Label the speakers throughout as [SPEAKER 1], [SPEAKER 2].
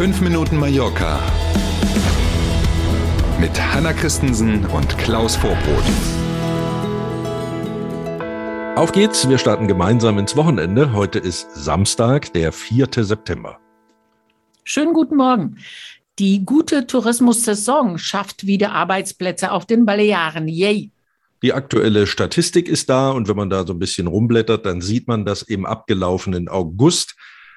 [SPEAKER 1] 5 Minuten Mallorca mit Hanna Christensen und Klaus Vorbrot.
[SPEAKER 2] Auf geht's, wir starten gemeinsam ins Wochenende. Heute ist Samstag, der 4. September.
[SPEAKER 3] Schönen guten Morgen. Die gute Tourismussaison schafft wieder Arbeitsplätze auf den Balearen. Yay!
[SPEAKER 2] Die aktuelle Statistik ist da und wenn man da so ein bisschen rumblättert, dann sieht man, dass im abgelaufenen August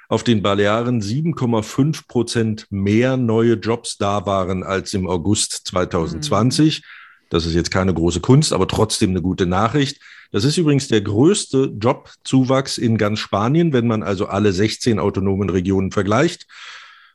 [SPEAKER 2] auf den Balearen 7,5 Prozent mehr neue Jobs da waren als im August 2020. Mhm. Das ist jetzt keine große Kunst, aber trotzdem eine gute Nachricht. Das ist übrigens der größte Jobzuwachs in ganz Spanien, wenn man also alle 16 autonomen Regionen vergleicht.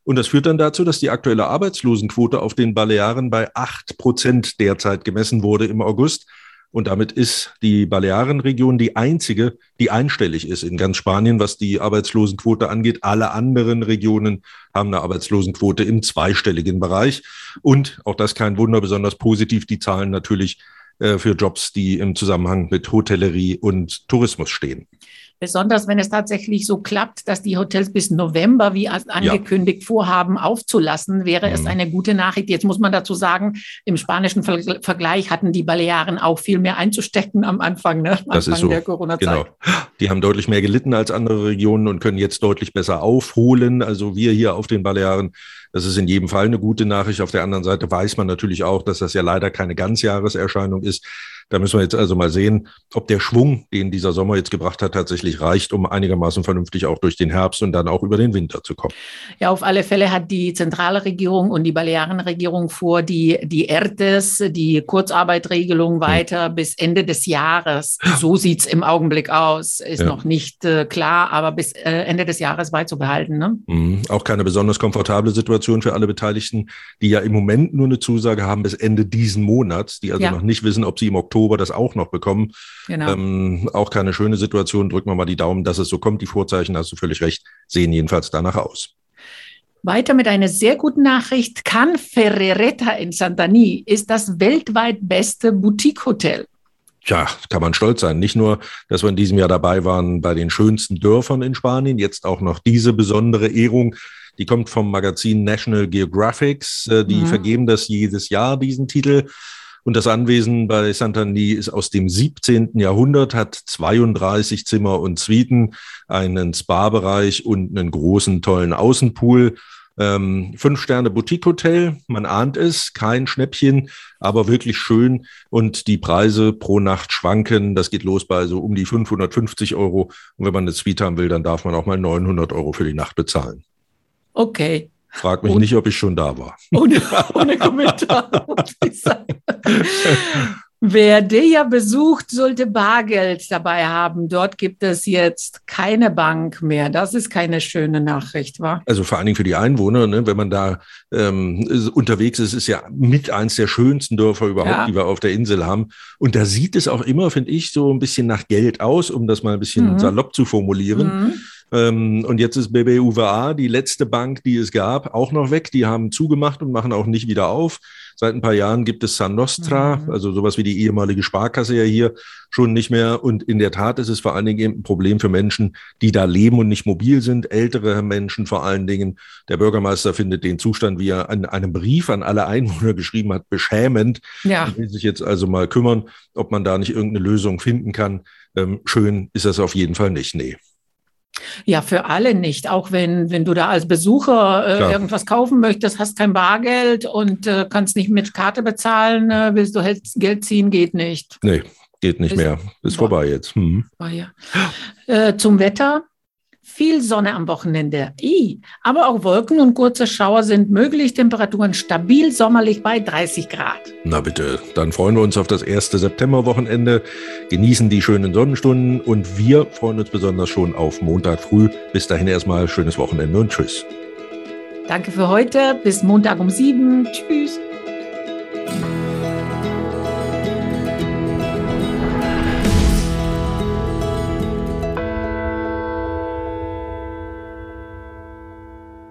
[SPEAKER 2] Und das führt dann dazu, dass die aktuelle Arbeitslosenquote auf den Balearen bei 8 Prozent derzeit gemessen wurde im August. Und damit ist die Balearenregion die einzige, die einstellig ist in ganz Spanien, was die Arbeitslosenquote angeht. Alle anderen Regionen haben eine Arbeitslosenquote im zweistelligen Bereich. Und auch das kein Wunder, besonders positiv die Zahlen natürlich äh, für Jobs, die im Zusammenhang mit Hotellerie und Tourismus stehen.
[SPEAKER 3] Besonders wenn es tatsächlich so klappt, dass die Hotels bis November, wie angekündigt, ja. vorhaben aufzulassen, wäre mhm. es eine gute Nachricht. Jetzt muss man dazu sagen, im spanischen Vergleich hatten die Balearen auch viel mehr einzustecken am Anfang, ne? am
[SPEAKER 2] das Anfang ist so. der Corona-Zeit. Genau. Die haben deutlich mehr gelitten als andere Regionen und können jetzt deutlich besser aufholen. Also wir hier auf den Balearen das ist in jedem Fall eine gute Nachricht. Auf der anderen Seite weiß man natürlich auch, dass das ja leider keine Ganzjahreserscheinung ist. Da müssen wir jetzt also mal sehen, ob der Schwung, den dieser Sommer jetzt gebracht hat, tatsächlich reicht, um einigermaßen vernünftig auch durch den Herbst und dann auch über den Winter zu kommen.
[SPEAKER 3] Ja, auf alle Fälle hat die zentrale Regierung und die Balearenregierung vor, die, die ERTES, die Kurzarbeitregelung hm. weiter hm. bis Ende des Jahres, so sieht es im Augenblick aus, ist ja. noch nicht äh, klar, aber bis äh, Ende des Jahres beizubehalten. Ne?
[SPEAKER 2] Mhm. Auch keine besonders komfortable Situation für alle Beteiligten, die ja im Moment nur eine Zusage haben bis Ende diesen Monats, die also ja. noch nicht wissen, ob sie im Oktober Oktober das auch noch bekommen. Genau. Ähm, auch keine schöne Situation. Drücken wir mal die Daumen, dass es so kommt. Die Vorzeichen, hast du völlig recht, sehen jedenfalls danach aus.
[SPEAKER 3] Weiter mit einer sehr guten Nachricht. Can Ferrereta in Santani ist das weltweit beste Boutique-Hotel.
[SPEAKER 2] Tja, kann man stolz sein. Nicht nur, dass wir in diesem Jahr dabei waren bei den schönsten Dörfern in Spanien, jetzt auch noch diese besondere Ehrung. Die kommt vom Magazin National Geographics. Äh, die mhm. vergeben das jedes Jahr, diesen Titel. Und das Anwesen bei Santani ist aus dem 17. Jahrhundert, hat 32 Zimmer und Suiten, einen Spa-Bereich und einen großen, tollen Außenpool. Ähm, fünf Sterne Boutique Hotel, man ahnt es, kein Schnäppchen, aber wirklich schön. Und die Preise pro Nacht schwanken. Das geht los bei so um die 550 Euro. Und wenn man eine Suite haben will, dann darf man auch mal 900 Euro für die Nacht bezahlen.
[SPEAKER 3] Okay,
[SPEAKER 2] Frag mich und, nicht, ob ich schon da war.
[SPEAKER 3] Ohne, ohne Kommentar. Wer Deja besucht, sollte Bargeld dabei haben. Dort gibt es jetzt keine Bank mehr. Das ist keine schöne Nachricht, wa?
[SPEAKER 2] Also vor allen Dingen für die Einwohner, ne? wenn man da ähm, unterwegs ist, ist ja mit eins der schönsten Dörfer überhaupt, ja. die wir auf der Insel haben. Und da sieht es auch immer, finde ich, so ein bisschen nach Geld aus, um das mal ein bisschen mhm. salopp zu formulieren. Mhm. Ähm, und jetzt ist BBUWA, die letzte Bank, die es gab, auch noch weg. Die haben zugemacht und machen auch nicht wieder auf. Seit ein paar Jahren gibt es San Nostra, mhm. also sowas wie die ehemalige Sparkasse ja hier schon nicht mehr. Und in der Tat ist es vor allen Dingen eben ein Problem für Menschen, die da leben und nicht mobil sind, ältere Menschen vor allen Dingen. Der Bürgermeister findet den Zustand, wie er an einem Brief an alle Einwohner geschrieben hat, beschämend. Ja. Ich will sich jetzt also mal kümmern, ob man da nicht irgendeine Lösung finden kann. Ähm, schön ist das auf jeden Fall nicht. Nee.
[SPEAKER 3] Ja, für alle nicht. Auch wenn, wenn du da als Besucher äh, irgendwas kaufen möchtest, hast kein Bargeld und äh, kannst nicht mit Karte bezahlen, äh, willst du Geld ziehen, geht nicht.
[SPEAKER 2] Nee, geht nicht ist, mehr. Ist boah. vorbei jetzt. Hm.
[SPEAKER 3] Oh, ja. Äh, zum Wetter viel Sonne am Wochenende. I. Aber auch Wolken und kurze Schauer sind möglich. Temperaturen stabil sommerlich bei 30 Grad.
[SPEAKER 2] Na bitte, dann freuen wir uns auf das erste Septemberwochenende, genießen die schönen Sonnenstunden und wir freuen uns besonders schon auf Montag früh. Bis dahin erstmal schönes Wochenende und tschüss.
[SPEAKER 3] Danke für heute. Bis Montag um sieben. Tschüss.